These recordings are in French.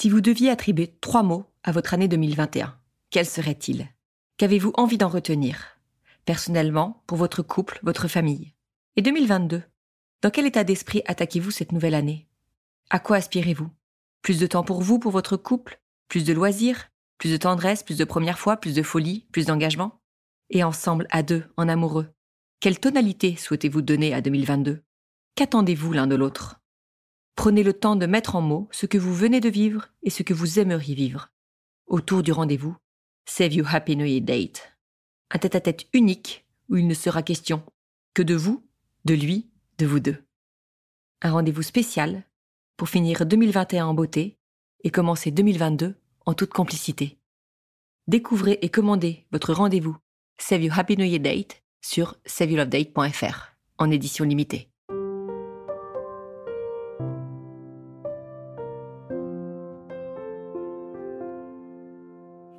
Si vous deviez attribuer trois mots à votre année 2021, quels seraient-ils Qu'avez-vous envie d'en retenir? Personnellement, pour votre couple, votre famille. Et 2022 Dans quel état d'esprit attaquez-vous cette nouvelle année? À quoi aspirez-vous? Plus de temps pour vous, pour votre couple? Plus de loisirs? Plus de tendresse, plus de première fois, plus de folie, plus d'engagement? Et ensemble, à deux, en amoureux Quelle tonalité souhaitez-vous donner à 2022 Qu'attendez-vous l'un de l'autre? Prenez le temps de mettre en mots ce que vous venez de vivre et ce que vous aimeriez vivre. Autour du rendez-vous, Save You Happy New Date. Un tête-à-tête unique où il ne sera question que de vous, de lui, de vous deux. Un rendez-vous spécial pour finir 2021 en beauté et commencer 2022 en toute complicité. Découvrez et commandez votre rendez-vous Save You Happy New Year Date sur saveyoulovedate.fr en édition limitée.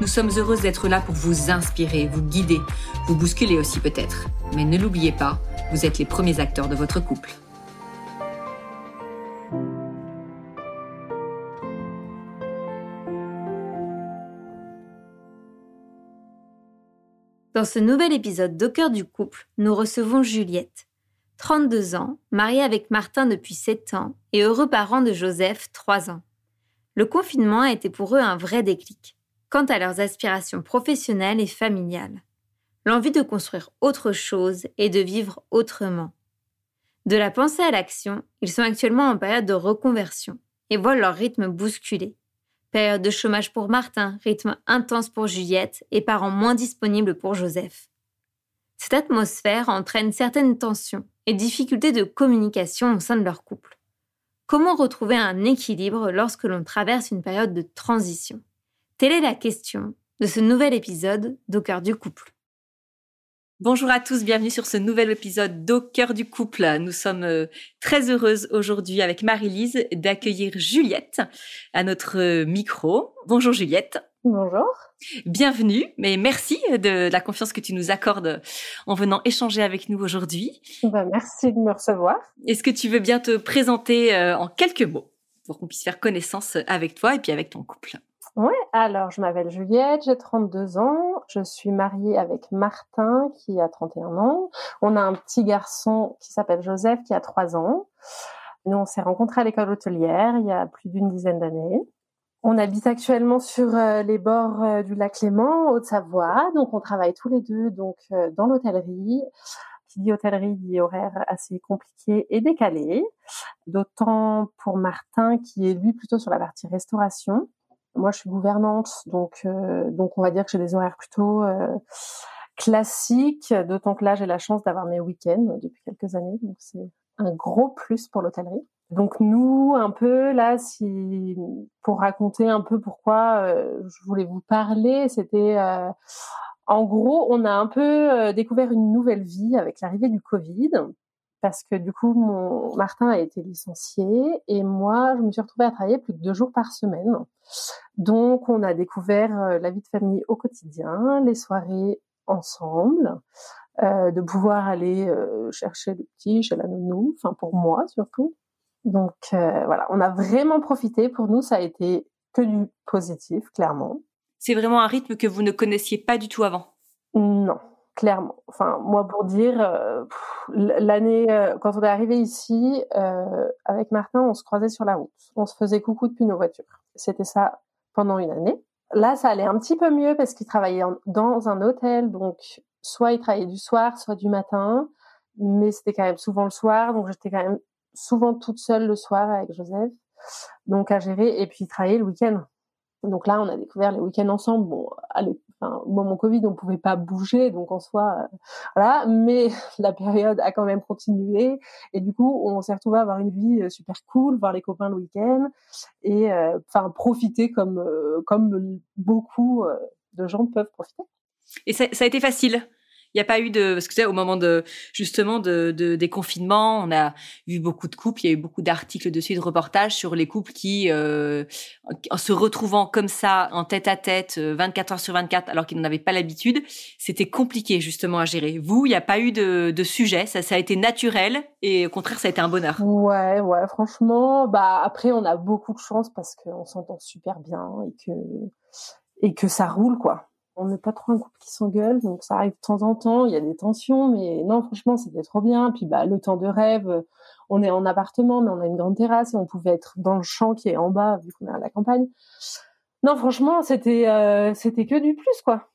Nous sommes heureuses d'être là pour vous inspirer, vous guider, vous bousculer aussi peut-être. Mais ne l'oubliez pas, vous êtes les premiers acteurs de votre couple. Dans ce nouvel épisode d'Au cœur du couple, nous recevons Juliette. 32 ans, mariée avec Martin depuis 7 ans et heureux parent de Joseph, 3 ans. Le confinement a été pour eux un vrai déclic quant à leurs aspirations professionnelles et familiales. L'envie de construire autre chose et de vivre autrement. De la pensée à l'action, ils sont actuellement en période de reconversion et voient leur rythme bousculé. Période de chômage pour Martin, rythme intense pour Juliette et parents moins disponibles pour Joseph. Cette atmosphère entraîne certaines tensions et difficultés de communication au sein de leur couple. Comment retrouver un équilibre lorsque l'on traverse une période de transition? Telle est la question de ce nouvel épisode d'Au cœur du couple. Bonjour à tous, bienvenue sur ce nouvel épisode d'Au cœur du couple. Nous sommes euh, très heureuses aujourd'hui avec Marie-Lise d'accueillir Juliette à notre euh, micro. Bonjour Juliette. Bonjour. Bienvenue, mais merci de la confiance que tu nous accordes en venant échanger avec nous aujourd'hui. Bah, merci de me recevoir. Est-ce que tu veux bien te présenter euh, en quelques mots pour qu'on puisse faire connaissance avec toi et puis avec ton couple? Oui, alors je m'appelle Juliette, j'ai 32 ans, je suis mariée avec Martin qui a 31 ans. On a un petit garçon qui s'appelle Joseph qui a 3 ans. Nous, on s'est rencontrés à l'école hôtelière il y a plus d'une dizaine d'années. On habite actuellement sur euh, les bords euh, du lac Léman, Haute-Savoie, donc on travaille tous les deux donc euh, dans l'hôtellerie. Qui dit hôtellerie dit horaire assez compliqué et décalé, d'autant pour Martin qui est lui plutôt sur la partie restauration. Moi, je suis gouvernante, donc euh, donc on va dire que j'ai des horaires plutôt euh, classiques. D'autant que là, j'ai la chance d'avoir mes week-ends depuis quelques années, donc c'est un gros plus pour l'hôtellerie. Donc nous, un peu là, si pour raconter un peu pourquoi euh, je voulais vous parler, c'était en gros, on a un peu découvert une nouvelle vie avec l'arrivée du Covid parce que du coup, mon Martin a été licencié et moi, je me suis retrouvée à travailler plus de deux jours par semaine. Donc, on a découvert euh, la vie de famille au quotidien, les soirées ensemble, euh, de pouvoir aller euh, chercher le petit chez la nounou, enfin pour moi surtout. Donc euh, voilà, on a vraiment profité. Pour nous, ça a été que du positif, clairement. C'est vraiment un rythme que vous ne connaissiez pas du tout avant? Non, clairement. Enfin, moi, pour dire, euh, l'année, euh, quand on est arrivé ici, euh, avec Martin, on se croisait sur la route. On se faisait coucou depuis nos voitures. C'était ça pendant une année. Là, ça allait un petit peu mieux parce qu'il travaillait dans un hôtel, donc soit il travaillait du soir, soit du matin, mais c'était quand même souvent le soir, donc j'étais quand même souvent toute seule le soir avec Joseph, donc à gérer, et puis il travaillait le week-end. Donc là, on a découvert les week-ends ensemble. Bon, allez, au moment Covid, on pouvait pas bouger, donc en soi, euh, voilà. Mais la période a quand même continué, et du coup, on s'est retrouvé à avoir une vie euh, super cool, voir les copains le week-end, et euh, profiter comme comme beaucoup de gens peuvent profiter. Et ça a été facile? Il n'y a pas eu de parce que sais, au moment de justement de, de, des confinements, on a vu beaucoup de couples, il y a eu beaucoup d'articles dessus, de reportages sur les couples qui, euh, en se retrouvant comme ça en tête à tête, 24 euh, heures sur 24, alors qu'ils n'en avaient pas l'habitude, c'était compliqué justement à gérer. Vous, il n'y a pas eu de, de sujet, ça, ça a été naturel et au contraire, ça a été un bonheur. Ouais, ouais, franchement, bah après, on a beaucoup de chance parce qu'on s'entend super bien et que et que ça roule quoi on n'est pas trop un couple qui s'engueule, donc ça arrive de temps en temps, il y a des tensions, mais non, franchement, c'était trop bien. Puis bah, le temps de rêve, on est en appartement, mais on a une grande terrasse et on pouvait être dans le champ qui est en bas, vu qu'on est à la campagne. Non, franchement, c'était euh, c'était que du plus, quoi.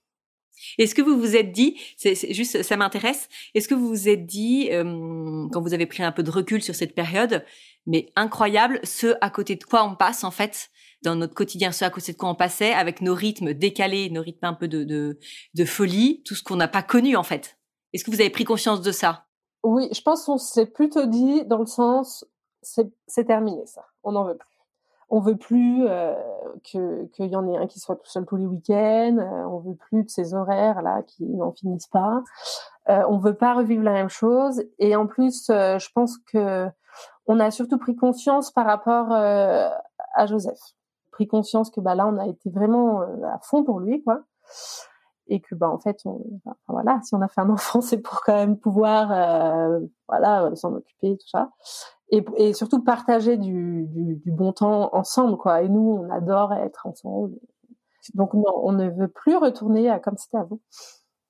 Est-ce que vous vous êtes dit, c'est juste, ça m'intéresse, est-ce que vous vous êtes dit, euh, quand vous avez pris un peu de recul sur cette période, mais incroyable, ce à côté de quoi on passe en fait? Dans notre quotidien, ce à côté de quoi on passait, avec nos rythmes décalés, nos rythmes un peu de, de, folie, tout ce qu'on n'a pas connu en fait. Est-ce que vous avez pris conscience de ça? Oui, je pense qu'on s'est plutôt dit dans le sens, c'est terminé ça, on n'en veut plus. On veut plus euh, qu'il y en ait un qui soit tout seul tous les week-ends. Euh, on veut plus de ces horaires là qui n'en finissent pas. Euh, on veut pas revivre la même chose. Et en plus, euh, je pense que on a surtout pris conscience par rapport euh, à Joseph pris conscience que bah là on a été vraiment euh, à fond pour lui quoi. Et que bah en fait on, voilà si on a fait un enfant c'est pour quand même pouvoir euh, voilà s'en occuper tout ça. Et, et surtout partager du, du, du, bon temps ensemble quoi. Et nous on adore être ensemble. Donc non, on ne veut plus retourner à comme c'était avant.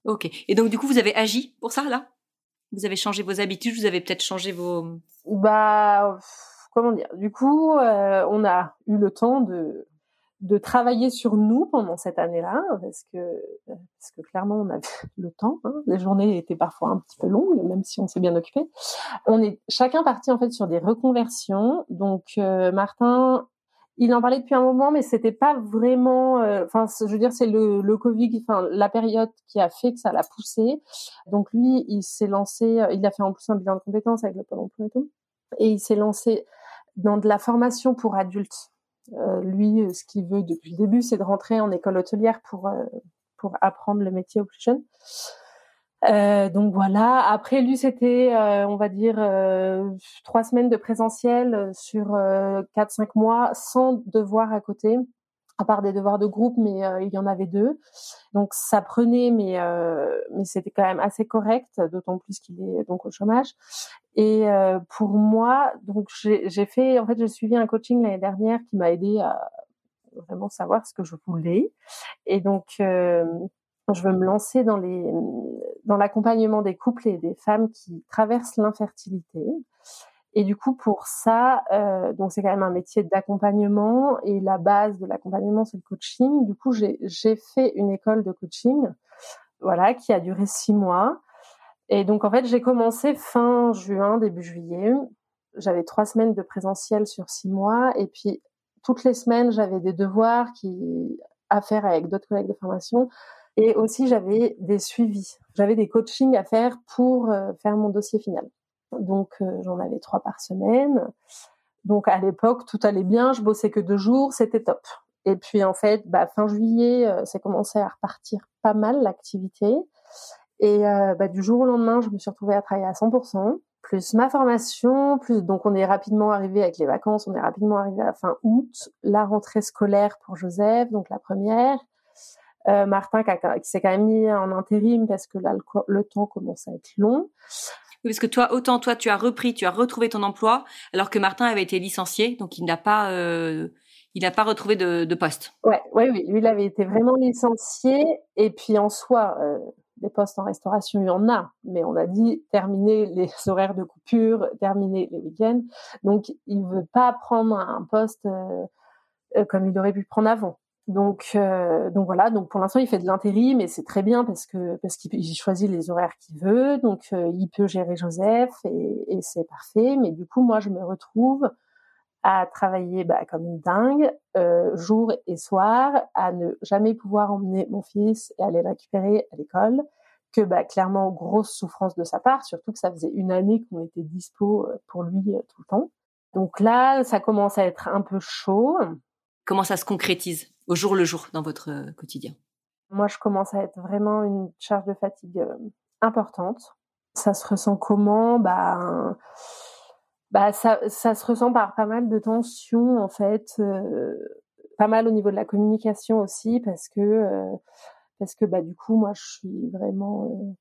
Ok. Et donc du coup vous avez agi pour ça là? Vous avez changé vos habitudes vous avez peut-être changé vos bah comment dire? Du coup, euh, on a eu le temps de de travailler sur nous pendant cette année-là, parce que parce que clairement on avait le temps. Hein. Les journées étaient parfois un petit peu longues, même si on s'est bien occupé. On est chacun parti en fait sur des reconversions. Donc euh, Martin, il en parlait depuis un moment, mais c'était pas vraiment. Euh, enfin, je veux dire, c'est le, le Covid, enfin la période qui a fait que ça l'a poussé. Donc lui, il s'est lancé. Il a fait en plus un bilan de compétences avec le Pôle Emploi et tout, et il s'est lancé dans de la formation pour adultes. Euh, lui, euh, ce qu'il veut depuis le début, c'est de rentrer en école hôtelière pour euh, pour apprendre le métier aux plus jeunes. Euh, donc voilà. Après, lui, c'était, on va dire, trois semaines de présentiel sur quatre cinq mois, sans devoir à côté à part des devoirs de groupe, mais euh, il y en avait deux. Donc ça prenait, mais euh, mais c'était quand même assez correct, d'autant plus qu'il est donc au chômage. Et euh, pour moi, donc j'ai fait, en fait, j'ai suivi un coaching l'année dernière qui m'a aidé à vraiment savoir ce que je voulais. Et donc je veux me lancer dans les dans l'accompagnement des couples et des femmes qui traversent l'infertilité. Et du coup, pour ça, euh, donc c'est quand même un métier d'accompagnement et la base de l'accompagnement, c'est le coaching. Du coup, j'ai fait une école de coaching, voilà, qui a duré six mois. Et donc, en fait, j'ai commencé fin juin, début juillet. J'avais trois semaines de présentiel sur six mois. Et puis, toutes les semaines, j'avais des devoirs qui à faire avec d'autres collègues de formation. Et aussi, j'avais des suivis. J'avais des coachings à faire pour euh, faire mon dossier final. Donc euh, j'en avais trois par semaine. Donc à l'époque, tout allait bien, je bossais que deux jours, c'était top. Et puis en fait, bah, fin juillet, euh, ça commençait à repartir pas mal l'activité. Et euh, bah, du jour au lendemain, je me suis retrouvée à travailler à 100%, plus ma formation, plus donc on est rapidement arrivé avec les vacances, on est rapidement arrivé à fin août, la rentrée scolaire pour Joseph, donc la première. Euh, Martin qui, s'est quand même mis en intérim parce que là le temps commence à être long parce que toi, autant toi, tu as repris, tu as retrouvé ton emploi, alors que Martin avait été licencié, donc il n'a pas, euh, il n'a pas retrouvé de, de, poste. Ouais, ouais, oui, lui, il avait été vraiment licencié, et puis en soi, euh, des postes en restauration, il y en a, mais on a dit terminer les horaires de coupure, terminer les week-ends, donc il veut pas prendre un poste euh, euh comme il aurait pu prendre avant. Donc, euh, donc voilà. Donc pour l'instant, il fait de l'intérim, mais c'est très bien parce que parce qu'il choisit les horaires qu'il veut. Donc euh, il peut gérer Joseph et, et c'est parfait. Mais du coup, moi, je me retrouve à travailler bah, comme une dingue, euh, jour et soir, à ne jamais pouvoir emmener mon fils et aller le récupérer à l'école. Que bah, clairement grosse souffrance de sa part, surtout que ça faisait une année qu'on était dispo euh, pour lui euh, tout le temps. Donc là, ça commence à être un peu chaud. Comment ça se concrétise au jour le jour dans votre euh, quotidien? Moi, je commence à être vraiment une charge de fatigue euh, importante. Ça se ressent comment? Bah, bah ça, ça se ressent par pas mal de tensions en fait, euh, pas mal au niveau de la communication aussi parce que parce que bah du coup moi je suis vraiment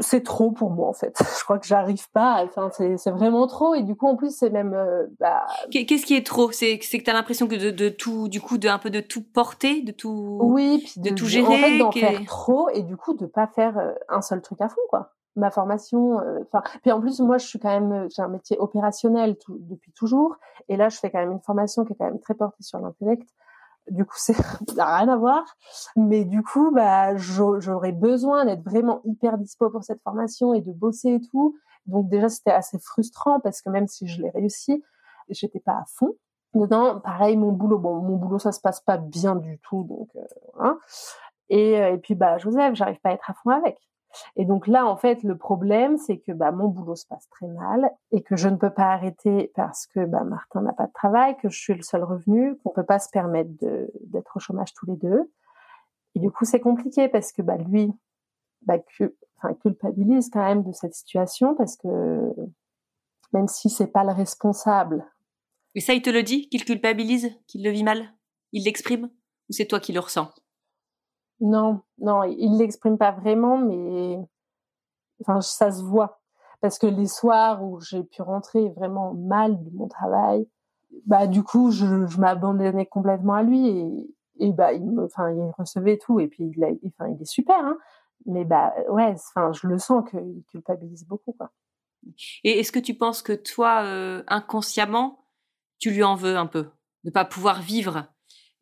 c'est trop pour moi en fait. Je crois que j'arrive pas. Enfin, c'est vraiment trop. Et du coup, en plus, c'est même. Euh, bah... Qu'est-ce qui est trop? C'est que tu as l'impression que de, de, tout, du coup, de un peu de tout porter, de tout. Oui, puis de, tout gérer. En fait, d'en faire trop et du coup de pas faire euh, un seul truc à fond, quoi. Ma formation, euh, enfin, puis en plus, moi, je suis quand même, j'ai un métier opérationnel depuis toujours, et là, je fais quand même une formation qui est quand même très portée sur l'intellect. Du coup, c'est n'a rien à voir. Mais du coup, bah, j'aurais besoin d'être vraiment hyper dispo pour cette formation et de bosser et tout. Donc déjà, c'était assez frustrant parce que même si je l'ai réussi, j'étais pas à fond dedans. Pareil, mon boulot, bon, mon boulot, ça se passe pas bien du tout, donc euh, voilà. Et, euh, et puis, bah, Joseph, j'arrive pas à être à fond avec. Et donc là, en fait, le problème, c'est que bah, mon boulot se passe très mal et que je ne peux pas arrêter parce que bah, Martin n'a pas de travail, que je suis le seul revenu, qu'on peut pas se permettre d'être au chômage tous les deux. Et du coup, c'est compliqué parce que bah, lui, bah, culpabilise quand même de cette situation parce que même si c'est pas le responsable. Et ça, il te le dit, qu'il culpabilise, qu'il le vit mal Il l'exprime Ou c'est toi qui le ressens? Non, non, il l'exprime pas vraiment, mais enfin ça se voit. Parce que les soirs où j'ai pu rentrer vraiment mal de mon travail, bah du coup je, m'abandonnais complètement à lui et, bah il me, enfin il recevait tout et puis il, est super, hein, mais bah ouais, enfin je le sens qu'il culpabilise beaucoup. Et est-ce que tu penses que toi euh, inconsciemment tu lui en veux un peu? De pas pouvoir vivre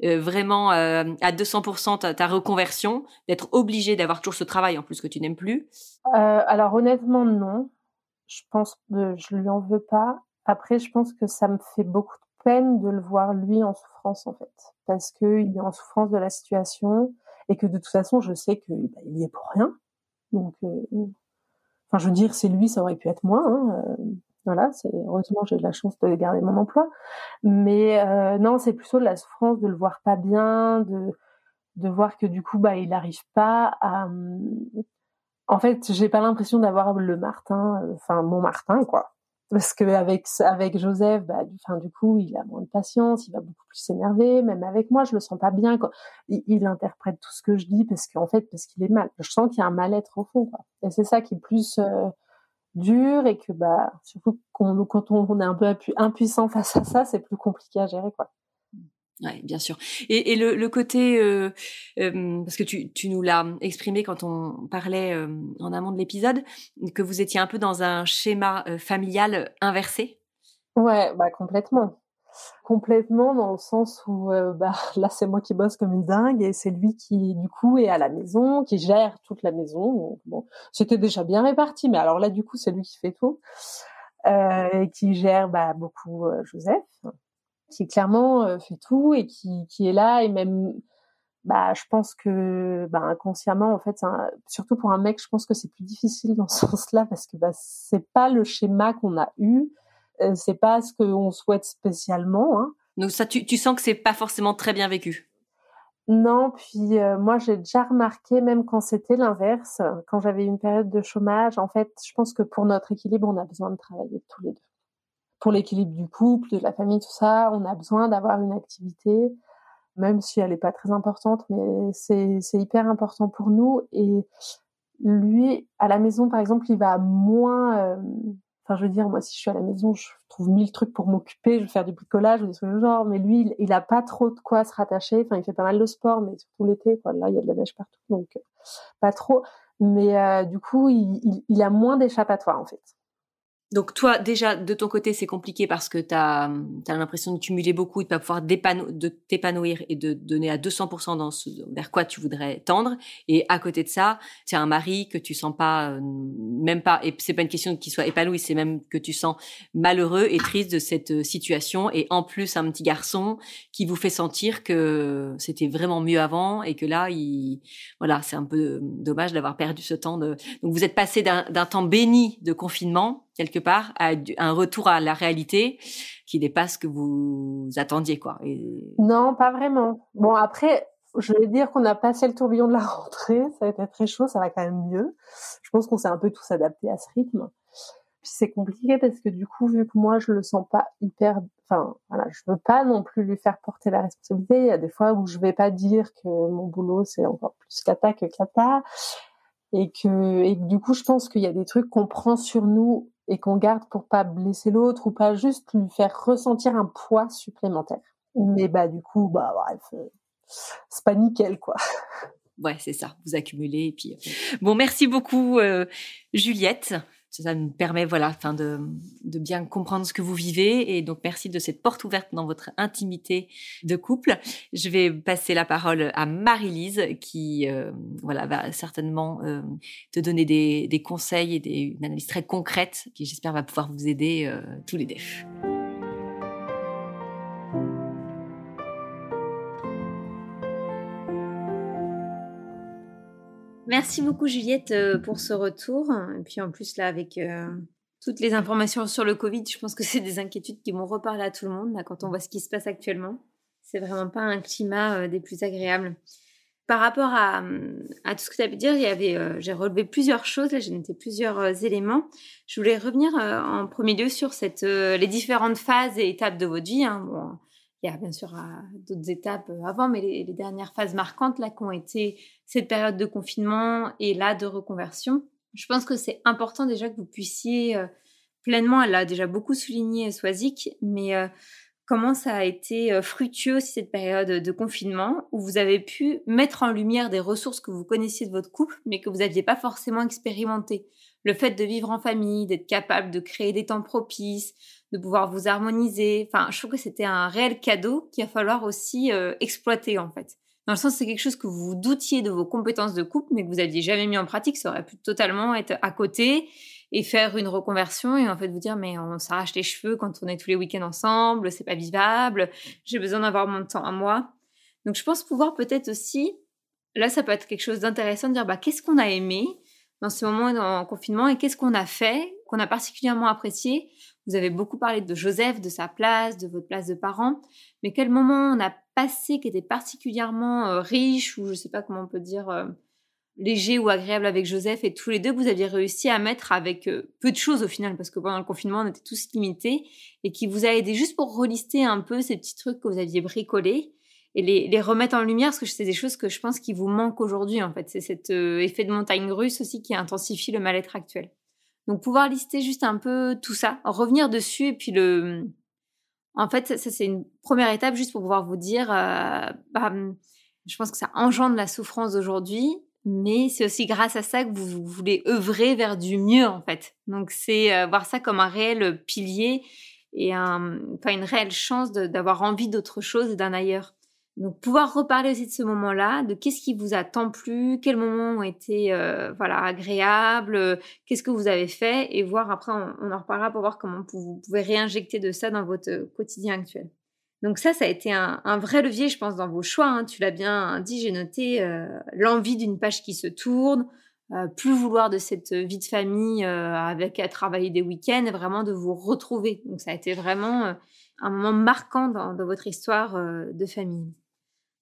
euh, vraiment euh, à 200% ta, reconversion, d'être obligé d'avoir toujours ce travail en plus que tu n'aimes plus? Euh, Alors honnêtement non, je pense que je lui en veux pas. Après je pense que ça me fait beaucoup de peine de le voir lui en souffrance en fait, parce qu'il est en souffrance de la situation et que de toute façon je sais qu'il bah, y est pour rien. Donc, enfin je veux dire c'est lui, ça aurait pu être moi. Hein, voilà, c'est heureusement j'ai de la chance de garder mon emploi, mais euh, non, c'est plutôt de la souffrance de le voir pas bien, de de voir que du coup bah il n'arrive pas à. En fait, j'ai pas l'impression d'avoir le Martin, euh, enfin mon Martin quoi, parce que avec avec Joseph, bah du, enfin du coup il a moins de patience, il va beaucoup plus s'énerver, même avec moi je le sens pas bien quoi. Il, interprète tout ce que je dis parce qu'en fait parce qu'il est mal. Je sens qu'il y a un mal-être au fond. Et c'est ça qui est plus euh, dur et que bah surtout quand, quand on, est un peu impuissant face à ça, c'est plus compliqué à gérer quoi. Oui, bien sûr. Et, et le, le, côté, euh, euh, parce que tu, tu nous l'as exprimé quand on parlait euh, en amont de l'épisode, que vous étiez un peu dans un schéma euh, familial inversé? Ouais, bah complètement complètement dans le sens où euh, bah là c'est moi qui bosse comme une dingue et c'est lui qui du coup est à la maison, qui gère toute la maison. Donc, c'était déjà bien réparti, mais alors là du coup c'est lui qui fait tout euh, et qui gère bah, beaucoup euh, Joseph, qui clairement fait tout et qui qui est là et même bah je pense que bah inconsciemment en fait surtout pour un mec je pense que c'est plus difficile dans ce sens-là parce que bah c'est pas le schéma qu'on a eu c'est pas ce qu'on souhaite spécialement. Hein. Donc ça, tu, tu sens que c'est pas forcément très bien vécu? Non, puis euh, moi j'ai déjà remarqué, même quand c'était l'inverse, quand j'avais une période de chômage, en fait, je pense que pour notre équilibre, on a besoin de travailler tous les deux. Pour l'équilibre du couple, de la famille, tout ça, on a besoin d'avoir une activité, même si elle n'est pas très importante, mais c'est hyper important pour nous. Et lui, à la maison, par exemple, il va moins euh, Enfin, je veux dire, moi, si je suis à la maison, je trouve mille trucs pour m'occuper, je vais faire du bricolage ou des trucs du genre. Mais lui, il, il, a pas trop de quoi se rattacher. Enfin, il fait pas mal de sport, mais surtout l'été, quoi. Là, il y a de la neige partout, donc euh, pas trop. Mais euh, du coup, il, il, il a moins d'échappatoire, en fait. Donc toi, déjà, de ton côté, c'est compliqué parce que tu as, l'impression de cumuler beaucoup, de pas pouvoir de t'épanouir et de donner à 200% dans ce, vers quoi tu voudrais tendre. Et à côté de ça, tu as un mari que tu sens pas, euh, même pas, et c'est pas une question qu'il soit épanoui, c'est même que tu sens malheureux et triste de cette euh, situation. Et en plus, un petit garçon qui vous fait sentir que c'était vraiment mieux avant et que là, il, voilà, c'est un peu dommage d'avoir perdu ce temps de, donc vous êtes passé d'un temps béni de confinement quelque part, à un retour à la réalité qui dépasse ce que vous attendiez, quoi. Non, pas vraiment. Bon, après, je vais dire qu'on a passé le tourbillon de la rentrée, ça a été très chaud, ça va quand même mieux. Je pense qu'on s'est un peu tous adaptés à ce rythme. Puis c'est compliqué parce que du coup, vu que moi je le sens pas hyper, enfin voilà, je veux pas non plus lui faire porter la responsabilité. Il y a des fois où je vais pas dire que mon boulot c'est encore plus cata que cata, et que et du coup je pense qu'il y a des trucs qu'on prend sur nous et qu'on garde pour pas blesser l'autre ou pas juste lui faire ressentir un poids supplémentaire. Mais bah du coup bah bref, c'est pas nickel quoi. Ouais, c'est ça. Vous accumulez et puis euh, bon, merci beaucoup euh, Juliette ça nous permet voilà, enfin de, bien comprendre ce que vous vivez et donc merci de cette porte ouverte dans votre intimité de couple. Je vais passer la parole à Marie-Lise qui euh, voilà va certainement euh, te donner des, des, conseils et des, une analyse très concrète qui j'espère va pouvoir vous aider euh, tous les deux. Merci beaucoup Juliette euh, pour ce retour. Et puis en plus là avec euh, toutes les informations sur le Covid, je pense que c'est des inquiétudes qui vont reparler à tout le monde quand on voit ce qui se passe actuellement. C'est vraiment pas un climat euh, des plus agréables. Par rapport à, tout ce que tu as pu dire, j'ai relevé plusieurs choses, j'ai noté plusieurs éléments. Je voulais revenir en premier lieu sur les différentes phases et étapes de votre vie. Hein. Bien sûr euh, d'autres étapes euh, avant, mais les, dernières phases marquantes là qui ont été cette période de confinement et là de reconversion. Je pense que c'est important déjà que vous puissiez euh, pleinement, elle a déjà beaucoup souligné Swazik, mais comment ça a été fructueux cette période de confinement où vous avez pu mettre en lumière des ressources que vous connaissiez de votre couple, mais que vous n'aviez pas forcément expérimentées. Le fait de vivre en famille, d'être capable de créer des temps propices, de pouvoir vous harmoniser. Enfin, je trouve que c'était un réel cadeau qu'il va falloir aussi euh, exploiter en fait. Dans le sens, c'est quelque chose que vous doutiez de vos compétences de couple, mais que vous aviez jamais mis en pratique. Ça aurait pu totalement être à côté et faire une reconversion et en fait vous dire mais on s'arrache les cheveux quand on est tous les week-ends ensemble, c'est pas vivable. J'ai besoin d'avoir mon temps à moi. Donc je pense pouvoir peut-être aussi, là ça peut être quelque chose d'intéressant de dire bah qu'est-ce qu'on a aimé dans ce moment en confinement et qu'est-ce qu'on a fait qu'on a particulièrement apprécié? Vous avez beaucoup parlé de Joseph, de sa place, de votre place de parent, mais quel moment on a passé qui était particulièrement euh, riche ou je ne sais pas comment on peut dire euh, léger ou agréable avec Joseph et tous les deux que vous aviez réussi à mettre avec euh, peu de choses au final parce que pendant le confinement on était tous limités et qui vous a aidé juste pour relister un peu ces petits trucs que vous aviez bricolés? Et les, les remettre en lumière parce que c'est des choses que je pense qui vous manquent aujourd'hui en fait c'est cet effet de montagne russe aussi qui intensifie le mal-être actuel. Donc pouvoir lister juste un peu tout ça, revenir dessus et puis le... En fait, ça, c'est une première étape juste pour pouvoir vous dire, euh, bah, je pense que ça engendre la souffrance d'aujourd'hui, mais c'est aussi grâce à ça que vous, voulez œuvrer vers du mieux en fait. Donc c'est euh, voir ça comme un réel pilier et un, une réelle chance d'avoir envie d'autre chose et d'un ailleurs. Donc pouvoir reparler aussi de ce moment-là, de qu'est-ce qui vous a tant plu, quels moments ont été euh, voilà agréables, euh, qu'est-ce que vous avez fait et voir après on, en reparlera pour voir comment vous pouvez réinjecter de ça dans votre euh, quotidien actuel. Donc ça, ça a été un, vrai levier, je pense, dans vos choix. Hein. Tu l'as bien dit, j'ai noté l'envie d'une page qui se tourne, plus vouloir de cette vie de famille avec à travailler des week-ends, vraiment de vous retrouver. Donc ça a été vraiment un moment marquant dans votre histoire de famille.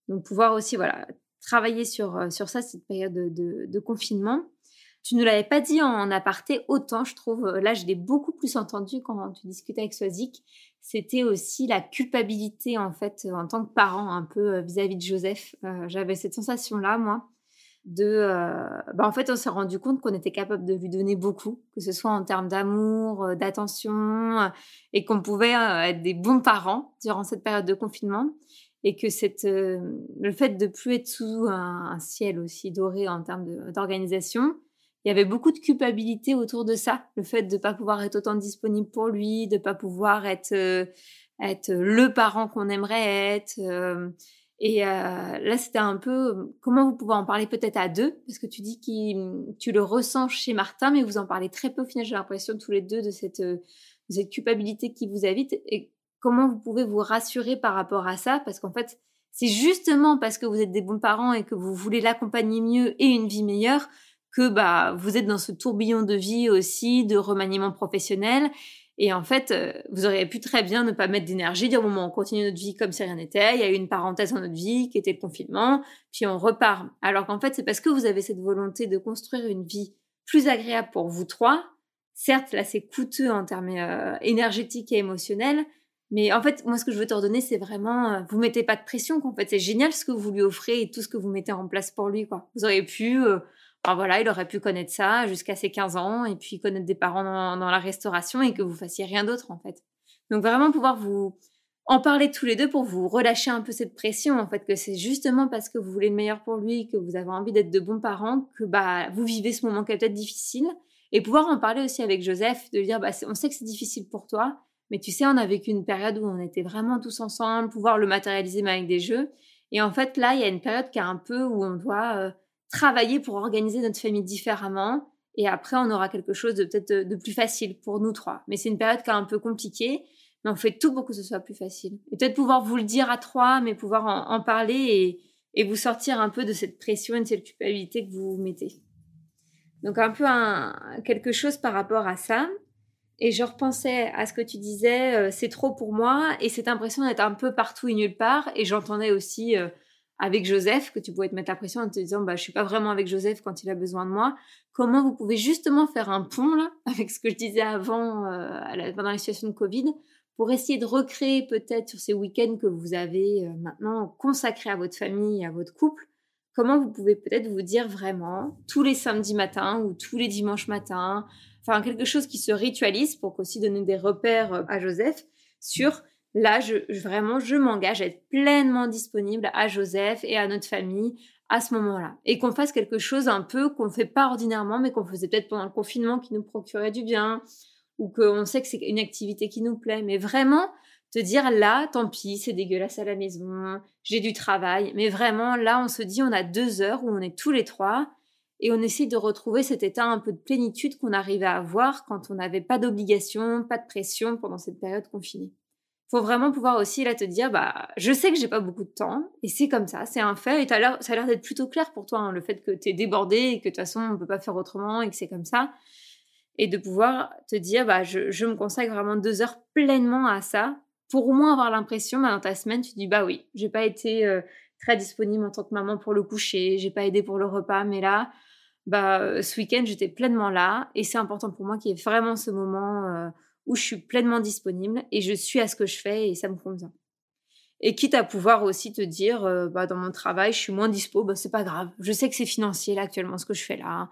Donc pouvoir aussi voilà travailler sur, euh, sur ça, cette période de, de, confinement. Tu ne l'avais pas dit en aparté autant, je trouve. Euh, là, je l'ai beaucoup plus entendu quand tu discutais avec Swazik. C'était aussi la culpabilité, en fait, en tant que parent, un peu euh, vis-à-vis de Joseph. J'avais cette sensation-là, moi, de... bah, en fait, on s'est rendu compte qu'on était capable de lui donner beaucoup, que ce soit en termes d'amour, d'attention, et qu'on pouvait être des bons parents durant cette période de confinement et que cette, euh, le fait de plus être sous un, ciel aussi doré en termes d'organisation, il y avait beaucoup de culpabilité autour de ça. Le fait de ne pas pouvoir être autant disponible pour lui, de ne pas pouvoir être, euh, être le parent qu'on aimerait être. Euh, et là, c'était un peu comment vous pouvez en parler peut-être à deux, parce que tu dis que tu le ressens chez Martin, mais vous en parlez très peu au final. J'ai l'impression tous les deux de cette, de cette culpabilité qui vous habite. Comment vous pouvez vous rassurer par rapport à ça? Parce qu'en fait, c'est justement parce que vous êtes des bons parents et que vous voulez l'accompagner mieux et une vie meilleure que bah vous êtes dans ce tourbillon de vie aussi, de remaniement professionnel Et en fait, euh, vous auriez pu très bien ne pas mettre d'énergie, dire bon, on continue notre vie comme si rien n'était. Il y a eu une parenthèse dans notre vie qui était le confinement, puis on repart. Alors qu'en fait, c'est parce que vous avez cette volonté de construire une vie plus agréable pour vous trois. Certes, là, c'est coûteux en termes euh, énergétiques et émotionnels, mais en fait, moi, ce que je veux te redonner, c'est vraiment, euh, vous mettez pas de pression. Qu'en fait, c'est génial ce que vous lui offrez et tout ce que vous mettez en place pour lui. Vous auriez pu voilà, il aurait pu connaître ça jusqu'à ses 15 ans et puis connaître des parents dans, la restauration et que vous fassiez rien d'autre en fait. Donc vraiment pouvoir vous en parler tous les deux pour vous relâcher un peu cette pression en fait que c'est justement parce que vous voulez le meilleur pour lui, que vous avez envie d'être de bons parents que bah vous vivez ce moment qui est peut-être difficile et pouvoir en parler aussi avec Joseph de dire bah on sait que c'est difficile pour toi mais tu sais on a vécu une période où on était vraiment tous ensemble, pouvoir le matérialiser mais avec des jeux et en fait là il y a une période qui est un peu où on doit euh, travailler pour organiser notre famille différemment. Et après, on aura quelque chose de peut-être de, plus facile pour nous trois. Mais c'est une période qui est un peu compliquée. Mais on fait tout pour que ce soit plus facile. Et peut-être pouvoir vous le dire à trois, mais pouvoir en, parler et, et, vous sortir un peu de cette pression et de cette culpabilité que vous mettez. Donc un peu un, quelque chose par rapport à ça. Et je repensais à ce que tu disais, euh, c'est trop pour moi, et cette impression d'être un peu partout et nulle part. Et j'entendais aussi euh, avec Joseph, que tu pouvais te mettre la pression en te disant bah, je suis pas vraiment avec Joseph quand il a besoin de moi. Comment vous pouvez justement faire un pont là, avec ce que je disais avant, euh, pendant la situation de Covid, pour essayer de recréer peut-être sur ces week-ends que vous avez maintenant consacrés à votre famille et à votre couple, comment vous pouvez peut-être vous dire vraiment tous les samedis matins ou tous les dimanches matins, enfin quelque chose qui se ritualise pour aussi donner des repères euh, à Joseph sur Là, je, vraiment, je m'engage à être pleinement disponible à Joseph et à notre famille à ce moment-là. Et qu'on fasse quelque chose un peu qu'on ne fait pas ordinairement, mais qu'on faisait peut-être pendant le confinement qui nous procurait du bien, ou qu'on sait que c'est une activité qui nous plaît. Mais vraiment, te dire là, tant pis, c'est dégueulasse à la maison, j'ai du travail. Mais vraiment, là, on se dit, on a deux heures où on est tous les trois et on essaie de retrouver cet état un peu de plénitude qu'on arrivait à avoir quand on n'avait pas d'obligation, pas de pression pendant cette période confinée. Faut vraiment pouvoir aussi là te dire bah je sais que j'ai pas beaucoup de temps et c'est comme ça c'est un fait. Et ça a l'air d'être plutôt clair pour toi hein, le fait que tu es débordé et que de toute façon on peut pas faire autrement et que c'est comme ça. Et de pouvoir te dire bah je, me consacre vraiment deux heures pleinement à ça pour au moins avoir l'impression bah, dans ta semaine tu dis bah oui j'ai pas été euh, très disponible en tant que maman pour le coucher j'ai pas aidé pour le repas mais là bah ce week-end j'étais pleinement là et c'est important pour moi qu'il y ait vraiment ce moment euh, où je suis pleinement disponible et je suis à ce que je fais et ça me convient. Et quitte à pouvoir aussi te dire, euh, bah, dans mon travail, je suis moins dispo, bah, c'est pas grave. Je sais que c'est financier là actuellement ce que je fais là.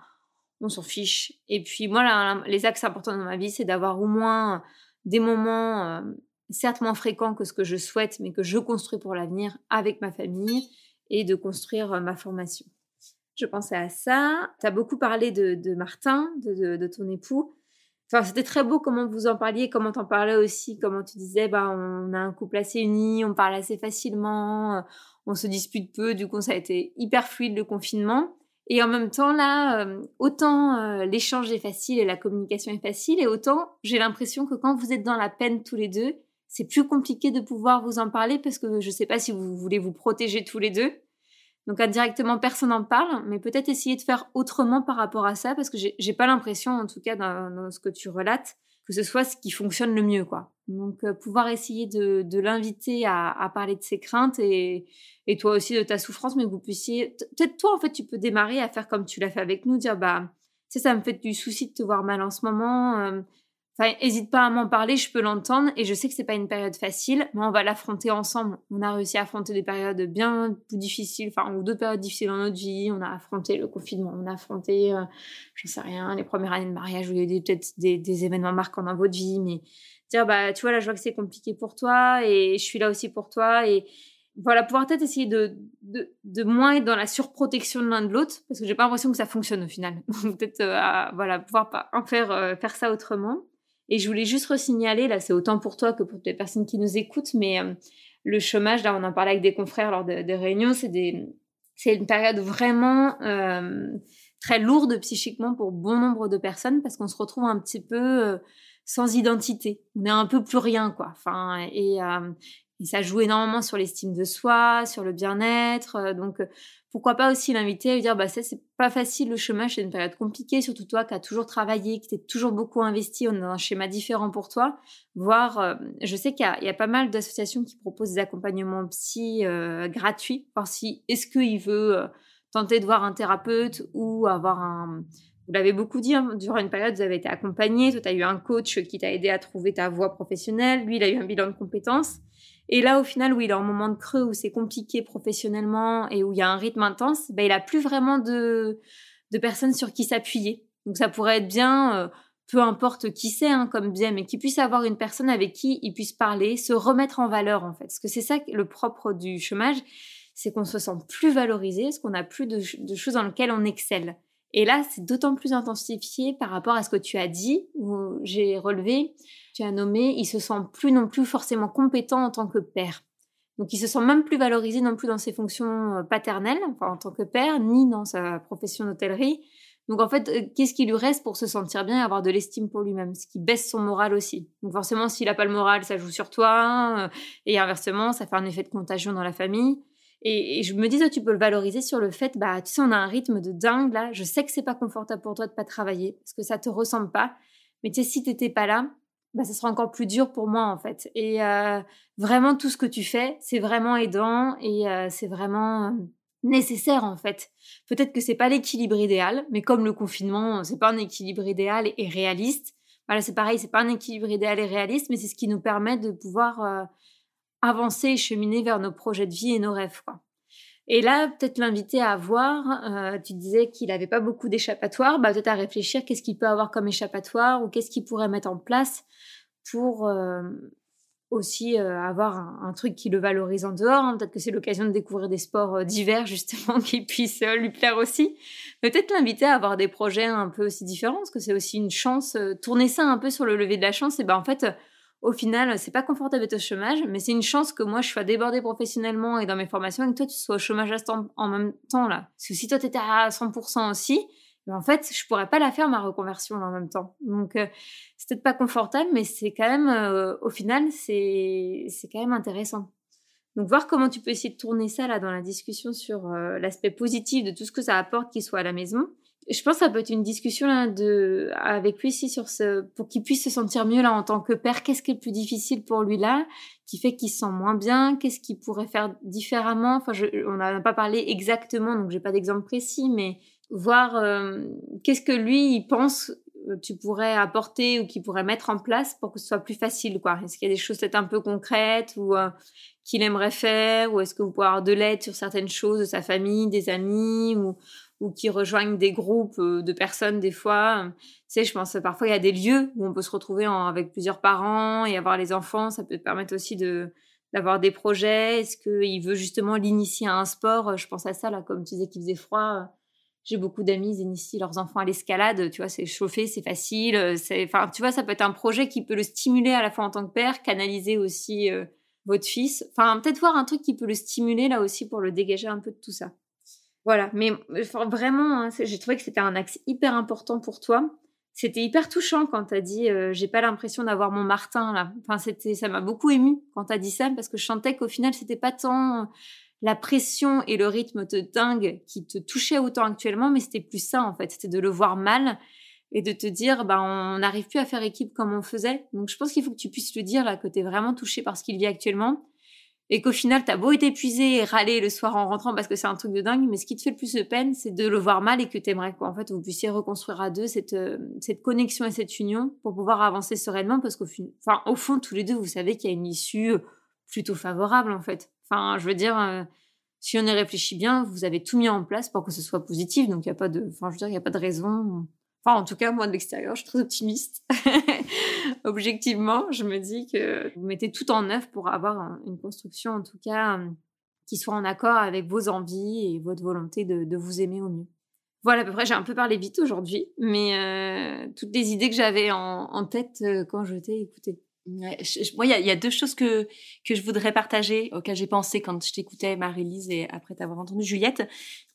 On s'en fiche. Et puis moi, là, les axes importants dans ma vie, c'est d'avoir au moins des moments, euh, certes moins fréquents que ce que je souhaite, mais que je construis pour l'avenir avec ma famille et de construire euh, ma formation. Je pensais à ça. Tu as beaucoup parlé de, Martin, de ton époux. Enfin, c'était très beau comment vous en parliez, comment t'en parlais aussi, comment tu disais, bah, on a un couple assez uni, on parle assez facilement, euh, on se dispute peu, du coup, ça a été hyper fluide le confinement. Et en même temps, là, euh, autant l'échange est facile et la communication est facile, et autant j'ai l'impression que quand vous êtes dans la peine tous les deux, c'est plus compliqué de pouvoir vous en parler parce que je ne sais pas si vous voulez vous protéger tous les deux. Donc indirectement, personne n'en parle, mais peut-être essayer de faire autrement par rapport à ça, parce que j'ai pas l'impression, en tout cas dans, ce que tu relates, que ce soit ce qui fonctionne le mieux, quoi. Donc euh, pouvoir essayer de, l'inviter à, parler de ses craintes et, et toi aussi de ta souffrance, mais que vous puissiez, peut-être toi en fait, tu peux démarrer à faire comme tu l'as fait avec nous, dire bah, ça, ça me fait du souci de te voir mal en ce moment. Euh, Enfin, hésite pas à m'en parler, je peux l'entendre et je sais que c'est pas une période facile, mais on va l'affronter ensemble. On a réussi à affronter des périodes bien plus difficiles, enfin, ou d'autres périodes difficiles dans notre vie. On a affronté le confinement, on a affronté, euh, je sais rien, les premières années de mariage où il y a eu peut-être des, des, événements marquants dans votre vie, mais dire, bah, tu vois, là, je vois que c'est compliqué pour toi et je suis là aussi pour toi et, voilà, pouvoir peut-être essayer de, de, de, moins être dans la surprotection de l'un de l'autre, parce que j'ai pas l'impression que ça fonctionne au final. peut-être, euh, voilà, pouvoir pas en faire, euh, faire ça autrement. Et je voulais juste resignaler, là c'est autant pour toi que pour les personnes qui nous écoutent, mais euh, le chômage, là on en parlait avec des confrères lors des réunions, c'est des, c'est une période vraiment euh, très lourde psychiquement pour bon nombre de personnes parce qu'on se retrouve un petit peu euh, sans identité. On est un peu plus rien, quoi. Enfin, et, et ça joue énormément sur l'estime de soi, sur le bien-être. donc, pourquoi pas aussi l'inviter à lui dire bah ça c'est pas facile le chômage c'est une période compliquée surtout toi qui as toujours travaillé qui t'es toujours beaucoup investi on a un schéma différent pour toi voir euh, je sais qu'il y, a pas mal d'associations qui proposent des accompagnements psy euh, gratuits voir si est-ce qu'il veut euh, tenter de voir un thérapeute ou avoir un vous l'avez beaucoup dit, hein, durant une période, vous avez été accompagné, toi, tu as eu un coach qui t'a aidé à trouver ta voie professionnelle, lui, il a eu un bilan de compétences. Et là, au final, où il est en moment de creux, où c'est compliqué professionnellement et où il y a un rythme intense, ben, il a plus vraiment de, de personnes sur qui s'appuyer. Donc ça pourrait être bien, euh, peu importe qui c'est, hein, comme bien, mais qu'il puisse avoir une personne avec qui il puisse parler, se remettre en valeur en fait. Parce que c'est ça le propre du chômage, c'est qu'on se sent plus valorisé, parce qu'on n'a plus de, de, choses dans lesquelles on excelle. Et là, c'est d'autant plus intensifié par rapport à ce que tu as dit, où j'ai relevé tu as nommé, il se sent plus non plus forcément compétent en tant que père. Donc il se sent même plus valorisé non plus dans ses fonctions euh, paternelles, enfin en tant que père, ni dans sa profession d'hôtellerie. Donc en fait, euh, qu'est-ce qui lui reste pour se sentir bien et avoir de l'estime pour lui-même? Ce qui baisse son moral aussi. Donc forcément, s'il n'a pas le moral, ça joue sur toi. Euh, et inversement, ça fait un effet de contagion dans la famille. Et, je me dis, tu peux le valoriser sur le fait, bah, tu sais, on a un rythme de dingue là. Je sais que c'est pas confortable pour toi de pas travailler parce que ça te ressemble pas. Mais tu sais, si t'étais pas là, bah, ça sera encore plus dur pour moi en fait. Et euh, vraiment tout ce que tu fais, c'est vraiment aidant et euh, c'est vraiment euh, nécessaire en fait. Peut-être que c'est pas l'équilibre idéal, mais comme le confinement, c'est pas un équilibre idéal et réaliste. Voilà, c'est pareil, c'est pas un équilibre idéal et réaliste, mais c'est ce qui nous permet de pouvoir avancer et cheminer vers nos projets de vie et nos rêves. Quoi. Et là, peut-être l'inviter à voir, euh, tu disais qu'il n'avait pas beaucoup d'échappatoires, bah, peut-être à réfléchir qu'est-ce qu'il peut avoir comme échappatoire ou qu'est-ce qu'il pourrait mettre en place pour euh, aussi euh, avoir un, truc qui le valorise en dehors. Hein. Peut-être que c'est l'occasion de découvrir des sports divers, justement, qui puissent lui plaire aussi. Peut-être l'inviter à avoir des projets un peu aussi différents, parce que c'est aussi une chance. tourner ça un peu sur le lever de la chance, et ben en fait au final, c'est pas confortable d'être au chômage, mais c'est une chance que moi, je sois débordée professionnellement et dans mes formations et que toi, tu sois au chômage en même temps, là. Parce que si toi, tu étais à 100% aussi, ben, en fait, je pourrais pas la faire, ma reconversion, en même temps. Donc, euh, c'est peut-être pas confortable, mais c'est quand même, euh, au final, c'est, c'est quand même intéressant. Donc, voir comment tu peux essayer de tourner ça, là, dans la discussion sur euh, l'aspect positif de tout ce que ça apporte qu'il soit à la maison je pense que ça peut être une discussion là de avec lui ici sur ce pour qu'il puisse se sentir mieux là en tant que père. Qu'est-ce qui est le plus difficile pour lui là, qui fait qu'il se sent moins bien Qu'est-ce qu'il pourrait faire différemment? Enfin, je, on n'a pas parlé exactement, donc j'ai pas d'exemple précis, mais voir euh, qu'est-ce que lui il pense euh, tu pourrais apporter ou qu'il pourrait mettre en place pour que ce soit plus facile quoi Est-ce qu'il y a des choses peut-être un peu concrètes ou euh, qu'il aimerait faire? Ou est-ce que vous pouvez avoir de l'aide sur certaines choses de sa famille, des amis ou ou qui rejoignent des groupes euh, de personnes des fois. Tu sais, je pense parfois il y a des lieux où on peut se retrouver avec plusieurs parents et avoir les enfants. Ça peut te permettre aussi d'avoir des projets. Est-ce qu'il veut justement l'initier à un sport? Je pense à ça là, comme tu disais qu'il faisait froid. J'ai beaucoup d'amis, ils initient leurs enfants à l'escalade. Tu vois, c'est chauffé, c'est facile. Enfin, tu vois, ça peut être un projet qui peut le stimuler à la fois en tant que père, canaliser aussi euh, votre fils. Enfin, peut-être voir un truc qui peut le stimuler là aussi pour le dégager un peu de tout ça. Voilà, mais vraiment, hein, j'ai trouvé que c'était un axe hyper important pour toi. C'était hyper touchant quand tu as dit euh, j'ai pas l'impression d'avoir mon Martin là. Enfin, c'était ça m'a beaucoup ému quand tu as dit ça parce que je sentais qu'au final c'était pas tant la pression et le rythme de dingue qui te touchait autant actuellement, mais c'était plus ça en fait, c'était de le voir mal et de te dire bah on n'arrive plus à faire équipe comme on faisait. Donc je pense qu'il faut que tu puisses le dire là que tu es vraiment touché par ce qu'il vit actuellement et qu'au final, t'as beau être épuisé et râler le soir en rentrant parce que c'est un truc de dingue, mais ce qui te fait le plus de peine, c'est de le voir mal et que t'aimerais quoi. En fait, vous puissiez reconstruire à deux cette, euh, cette connexion et cette union pour pouvoir avancer sereinement parce qu'au au fond, tous les deux, vous savez qu'il y a une issue plutôt favorable, en fait. Enfin, je veux dire, euh, si on y réfléchit bien, vous avez tout mis en place pour que ce soit positif, donc il n'y a pas de, enfin, je veux dire, il n'y a pas de raison Enfin, en tout cas, moi, de l'extérieur, je suis très optimiste. Objectivement, je me dis que vous mettez tout en œuvre pour avoir une construction, en tout cas, euh, qui soit en accord avec vos envies et votre volonté de, vous aimer au mieux. Voilà, à peu près, j'ai un peu parlé vite aujourd'hui, mais euh, toutes les idées que j'avais en, tête euh, quand je t'ai écouté. Moi, il y, a deux choses que, que je voudrais partager, auxquelles j'ai pensé quand je t'écoutais, Marie-Lise, et après t'avoir entendu Juliette.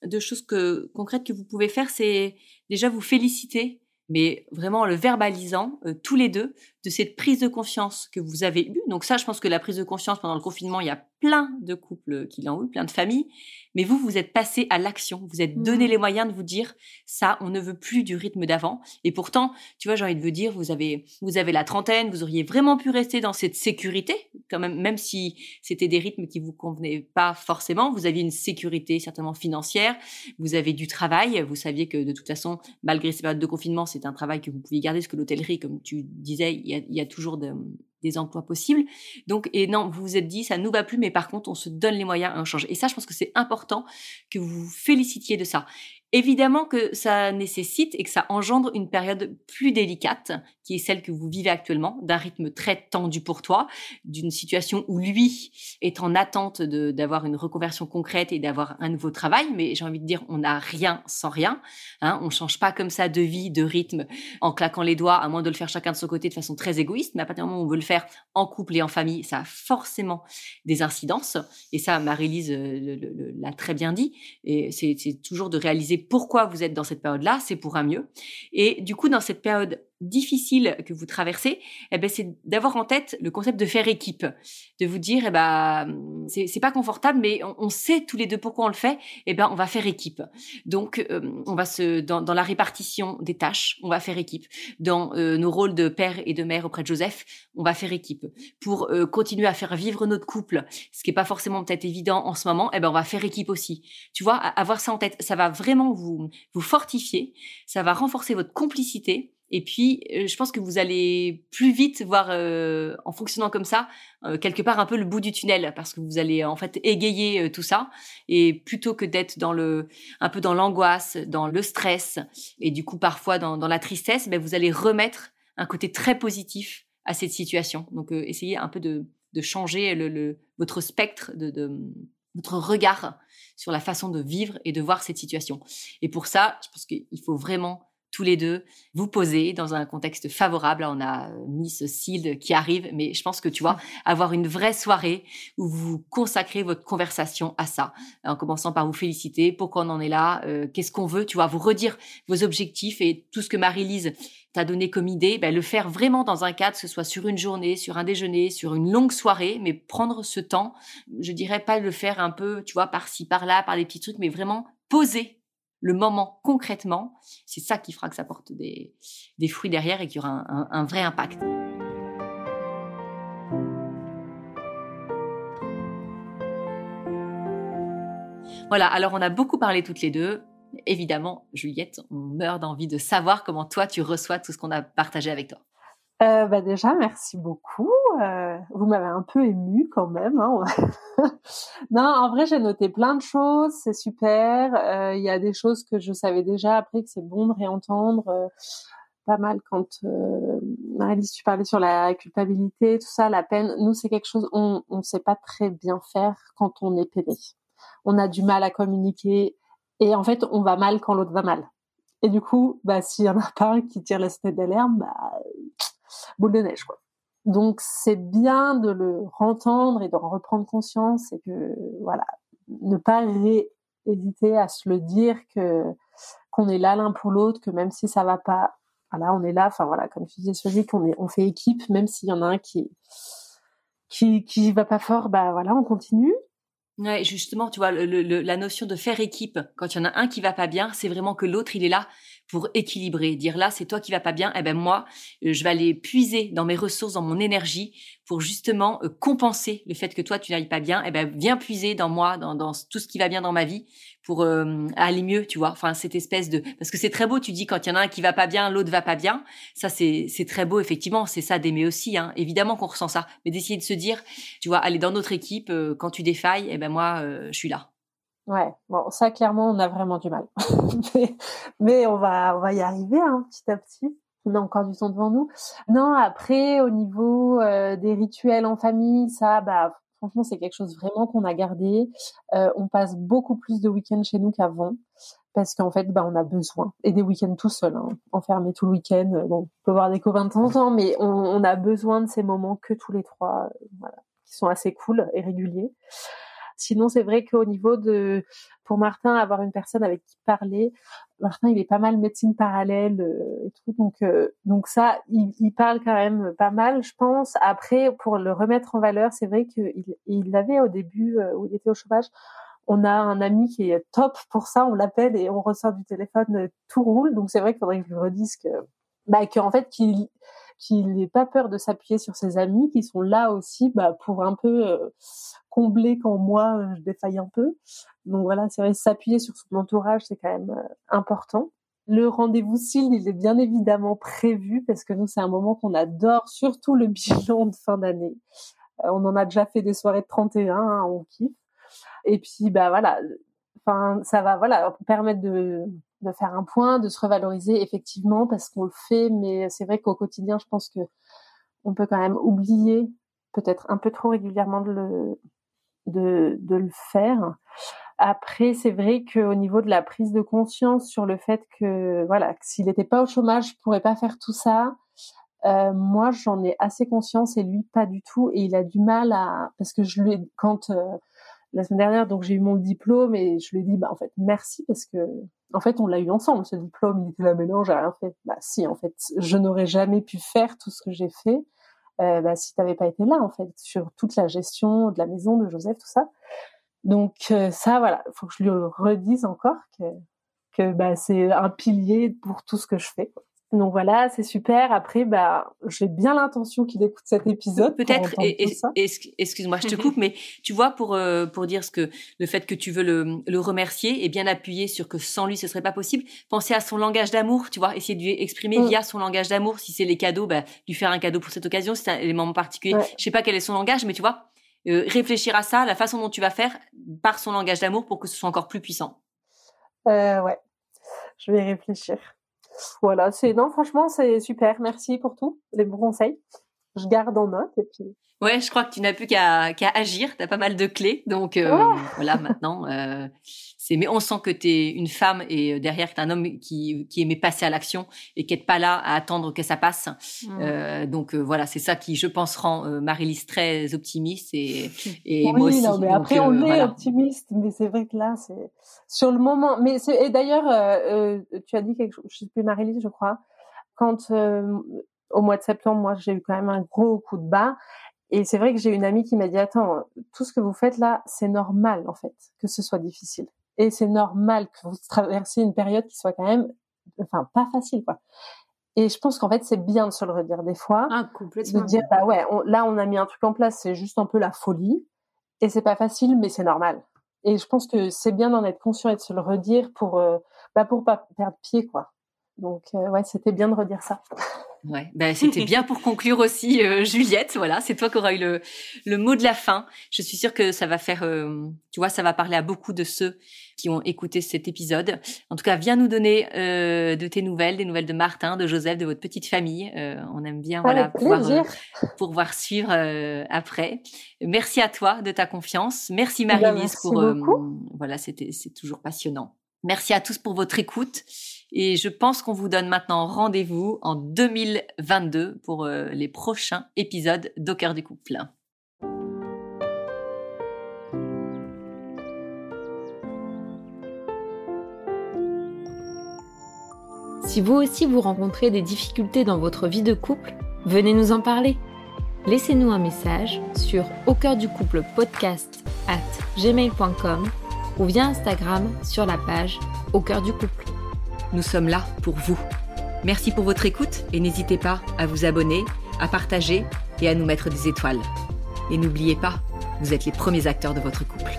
Deux choses que, concrètes que vous pouvez faire, c'est déjà vous féliciter, mais vraiment en le verbalisant euh, tous les deux de cette prise de confiance que vous avez eue. Donc ça, je pense que la prise de confiance pendant le confinement, il y a plein de couples qui l'ont eu, plein de familles, mais vous, vous êtes passé à l'action, vous êtes donné mmh. les moyens de vous dire ça, on ne veut plus du rythme d'avant. Et pourtant, tu vois, j'ai envie de vous dire, vous avez, vous avez la trentaine, vous auriez vraiment pu rester dans cette sécurité, quand même, même si c'était des rythmes qui vous convenaient pas forcément. Vous aviez une sécurité certainement financière, vous avez du travail, vous saviez que de toute façon, malgré ces périodes de confinement, c'est un travail que vous pouviez garder, parce que l'hôtellerie, comme tu disais, y a, il y a toujours de, des emplois possibles. Donc, et non, vous vous êtes dit, ça nous va plus, mais par contre, on se donne les moyens et on change. Et ça, je pense que c'est important que vous vous félicitiez de ça. Évidemment que ça nécessite et que ça engendre une période plus délicate, qui est celle que vous vivez actuellement, d'un rythme très tendu pour toi, d'une situation où lui est en attente d'avoir une reconversion concrète et d'avoir un nouveau travail. Mais j'ai envie de dire, on n'a rien sans rien. Hein, on change pas comme ça de vie, de rythme, en claquant les doigts, à moins de le faire chacun de son côté de façon très égoïste. Mais à partir du moment où on veut le faire en couple et en famille, ça a forcément des incidences. Et ça, Marie-Lise euh, l'a très bien dit. Et c'est toujours de réaliser pourquoi vous êtes dans cette période-là, c'est pour un mieux. Et du coup, dans cette période difficile que vous traversez, eh ben, c'est d'avoir en tête le concept de faire équipe, de vous dire, eh ben, c'est pas confortable, mais on, sait tous les deux pourquoi on le fait, eh ben, on va faire équipe. Donc, euh, on va se, dans, dans, la répartition des tâches, on va faire équipe. Dans euh, nos rôles de père et de mère auprès de Joseph, on va faire équipe. Pour euh, continuer à faire vivre notre couple, ce qui est pas forcément peut-être évident en ce moment, eh ben, on va faire équipe aussi. Tu vois, avoir ça en tête, ça va vraiment vous, vous fortifier, ça va renforcer votre complicité, et puis, euh, je pense que vous allez plus vite voir, euh, en fonctionnant comme ça, euh, quelque part un peu le bout du tunnel, parce que vous allez en fait égayer tout ça. Et plutôt que d'être dans le, un peu dans l'angoisse, dans le stress, et du coup parfois dans, la tristesse, ben vous allez remettre un côté très positif à cette situation. Donc, essayez un peu de, changer votre spectre, de, votre regard sur la façon de vivre et de voir cette situation. Et pour ça, je pense qu'il faut vraiment tous les deux vous poser dans un contexte favorable. On a euh, mis ce SILD qui arrive, mais je pense que tu vois, avoir une vraie soirée où vous consacrez votre conversation à ça, en commençant par vous féliciter, pourquoi on en est là, euh, qu'est-ce qu'on veut, tu vois, vous redire vos objectifs et tout ce que Marie-Lise t'a donné comme idée, ben, le faire vraiment dans un cadre, que ce soit sur une journée, sur un déjeuner, sur une longue soirée, mais prendre ce temps, je dirais pas le faire un peu, tu vois, par-ci, par-là, par des petits trucs, mais vraiment poser le moment concrètement, c'est ça qui fera que ça porte des, fruits derrière et qu'il y aura un, vrai impact. Voilà, alors on a beaucoup parlé toutes les deux. Évidemment, Juliette, on meurt d'envie de savoir comment toi tu reçois tout ce qu'on a partagé avec toi. Euh, bah déjà, merci beaucoup. Euh, vous m'avez un peu ému quand même. Hein. non, en vrai, j'ai noté plein de choses. C'est super. Euh, il y a des choses que je savais déjà après que c'est bon de réentendre. Euh, pas mal quand euh, Marie-Lise, tu parlais sur la culpabilité, tout ça, la peine. Nous, c'est quelque chose on ne sait pas très bien faire quand on est peiné. On a du mal à communiquer et en fait, on va mal quand l'autre va mal. Et du coup, bah, s'il y en a pas un qui tire la sonnette d'alarme, bah, boule de neige, quoi. Donc c'est bien de le rentendre et de reprendre conscience et que voilà, ne pas hésiter à se le dire que qu'on est là l'un pour l'autre, que même si ça va pas, voilà, on est là. Enfin voilà, comme tu disais, qu'on est, on fait équipe, même s'il y en a un qui qui qui va pas fort, bah voilà, on continue. Ouais, justement, tu vois, le, la notion de faire équipe, quand il y en a un qui va pas bien, c'est vraiment que l'autre, il est là pour équilibrer, dire là c'est toi qui vas pas bien, eh ben moi euh, je vais aller puiser dans mes ressources, dans mon énergie pour justement euh, compenser le fait que toi tu n'ailles pas bien, eh ben viens puiser dans moi, dans tout ce qui va bien dans ma vie pour euh, aller mieux, tu vois. Enfin cette espèce de parce que c'est très beau, tu dis quand il y en a un qui va pas bien, l'autre va pas bien, ça c'est c'est très beau effectivement, c'est ça d'aimer aussi, hein. évidemment qu'on ressent ça, mais d'essayer de se dire, tu vois, aller dans notre équipe quand tu défailles, eh ben moi je suis là. Ouais, bon, ça clairement, on a vraiment du mal. mais, on va, on va y arriver hein, petit à petit. On a encore du temps devant nous. Non, après, au niveau euh, des rituels en famille, ça, bah, franchement, c'est quelque chose vraiment qu'on a gardé. Euh, on passe beaucoup plus de week-ends chez nous qu'avant parce qu'en fait, bah, on a besoin. Et des week-ends tout seul, hein, enfermé tout le week-end. Euh, bon, on peut voir des copains de temps en temps, mais on, on, a besoin de ces moments que tous les trois, voilà, qui sont assez cool et réguliers. Sinon, c'est vrai qu'au niveau de, pour Martin, avoir une personne avec qui parler, Martin, il est pas mal médecine parallèle euh, et tout, donc euh, donc ça, il, parle quand même pas mal, je pense. Après, pour le remettre en valeur, c'est vrai qu'il il l'avait au début où il était au chômage on a un ami qui est top pour ça, on l'appelle et on ressort du téléphone, tout roule. Donc c'est vrai qu'il faudrait que je lui redise que, bah, qu'en fait qu'il qu'il n'ait pas peur de s'appuyer sur ses amis qui sont là aussi bah, pour un peu euh, combler quand moi je défaille un peu. Donc voilà, c'est vrai s'appuyer sur son entourage, c'est quand même euh, important. Le rendez-vous SIL, il est bien évidemment prévu parce que nous, c'est un moment qu'on adore, surtout le bilan de fin d'année. Euh, on en a déjà fait des soirées de 31, hein, on kiffe. Et puis, bah voilà, enfin, ça va, voilà, permettre de, de faire un point, de se revaloriser effectivement parce qu'on le fait, mais c'est vrai qu'au quotidien, je pense que on peut quand même oublier peut-être un peu trop régulièrement de le faire. Après, c'est vrai qu'au niveau de la prise de conscience sur le fait que voilà, s'il n'était pas au chômage, je pourrais pas faire tout ça. Euh, moi, j'en ai assez conscience et lui pas du tout. Et il a du mal à parce que je lui quand euh, la semaine dernière, donc j'ai eu mon diplôme et je lui ai dit, bah en fait, merci parce que en fait, on l'a eu ensemble ce diplôme. Il était là, mais non, j'ai rien fait. Bah si, en fait, je n'aurais jamais pu faire tout ce que j'ai fait euh, bah, si t'avais pas été là, en fait, sur toute la gestion de la maison de Joseph, tout ça. Donc euh, ça, voilà, il faut que je lui redise encore que que bah, c'est un pilier pour tout ce que je fais. Donc voilà, c'est super. Après, bah, j'ai bien l'intention qu'il écoute cet épisode. Peut-être, excuse-moi, je te coupe, mais tu vois, pour euh, pour dire ce que le fait que tu veux le, le remercier et bien appuyer sur que sans lui ce serait pas possible. Penser à son langage d'amour, tu vois, essayer de lui exprimer mm. via son langage d'amour. Si c'est les cadeaux, bah, lui faire un cadeau pour cette occasion. C'est un élément particulier. Je sais pas quel est son langage, mais tu vois, euh, réfléchir à ça, la façon dont tu vas faire par son langage d'amour pour que ce soit encore plus puissant. Euh, ouais, je vais réfléchir. Voilà, c'est non, franchement, c'est super. Merci pour tout, les bons conseils. Je garde en note et puis. Ouais, je crois que tu n'as plus qu'à qu'à agir. Tu as pas mal de clés, donc euh, voilà. Maintenant, euh. Mais on sent que tu es une femme et euh, derrière tu es un homme qui qui aimait passer à l'action et qui n'est pas là à attendre que ça passe. Mmh. Euh, donc euh, voilà, c'est ça qui, je pense, rend Marie-Lise très optimiste et et moi aussi. Non, mais après on est optimiste, mais c'est vrai que là c'est sur le moment. Mais et d'ailleurs, tu as dit quelque chose. Je sais plus Marie-Lise, je crois. Quand au mois de septembre, moi, j'ai eu quand même un gros coup de bas. Et c'est vrai que j'ai une amie qui m'a dit, attends, tout ce que vous faites là, c'est normal, en fait, que ce soit difficile. Et c'est normal que vous traversiez une période qui soit quand même, enfin, pas facile, quoi. Et je pense qu'en fait, c'est bien de se le redire des fois. Ah, complètement. De dire, bah ouais, là, on a mis un truc en place, c'est juste un peu la folie. Et c'est pas facile, mais c'est normal. Et je pense que c'est bien d'en être conscient et de se le redire pour, euh, bah, pour pas perdre pied, quoi. Donc, euh, ouais, c'était bien de redire ça. Ouais, ben c'était bien pour conclure aussi, euh, Juliette. Voilà, c'est toi qui auras eu le, le mot de la fin. Je suis sûre que ça va faire, euh, tu vois, ça va parler à beaucoup de ceux qui ont écouté cet épisode. En tout cas, viens nous donner euh, de tes nouvelles, des nouvelles de Martin, de Joseph, de votre petite famille. on aime bien, voilà, pouvoir, pouvoir suivre après. Merci à toi de ta confiance. Merci eh ben, Marie-Lise pour, voilà, c'était, c'est toujours passionnant. Merci à tous pour votre écoute. Et je pense qu'on vous donne maintenant rendez-vous en 2022 pour euh, les prochains épisodes d'Au du couple. Si vous aussi vous rencontrez des difficultés dans votre vie de couple, venez nous en parler. Laissez-nous un message sur au cœur du couple podcast at gmail.com ou via Instagram sur la page au cœur du couple. Nous sommes là pour vous. Merci pour votre écoute et n'hésitez pas à vous abonner, à partager et à nous mettre des étoiles. Et n'oubliez pas, vous êtes les premiers acteurs de votre couple.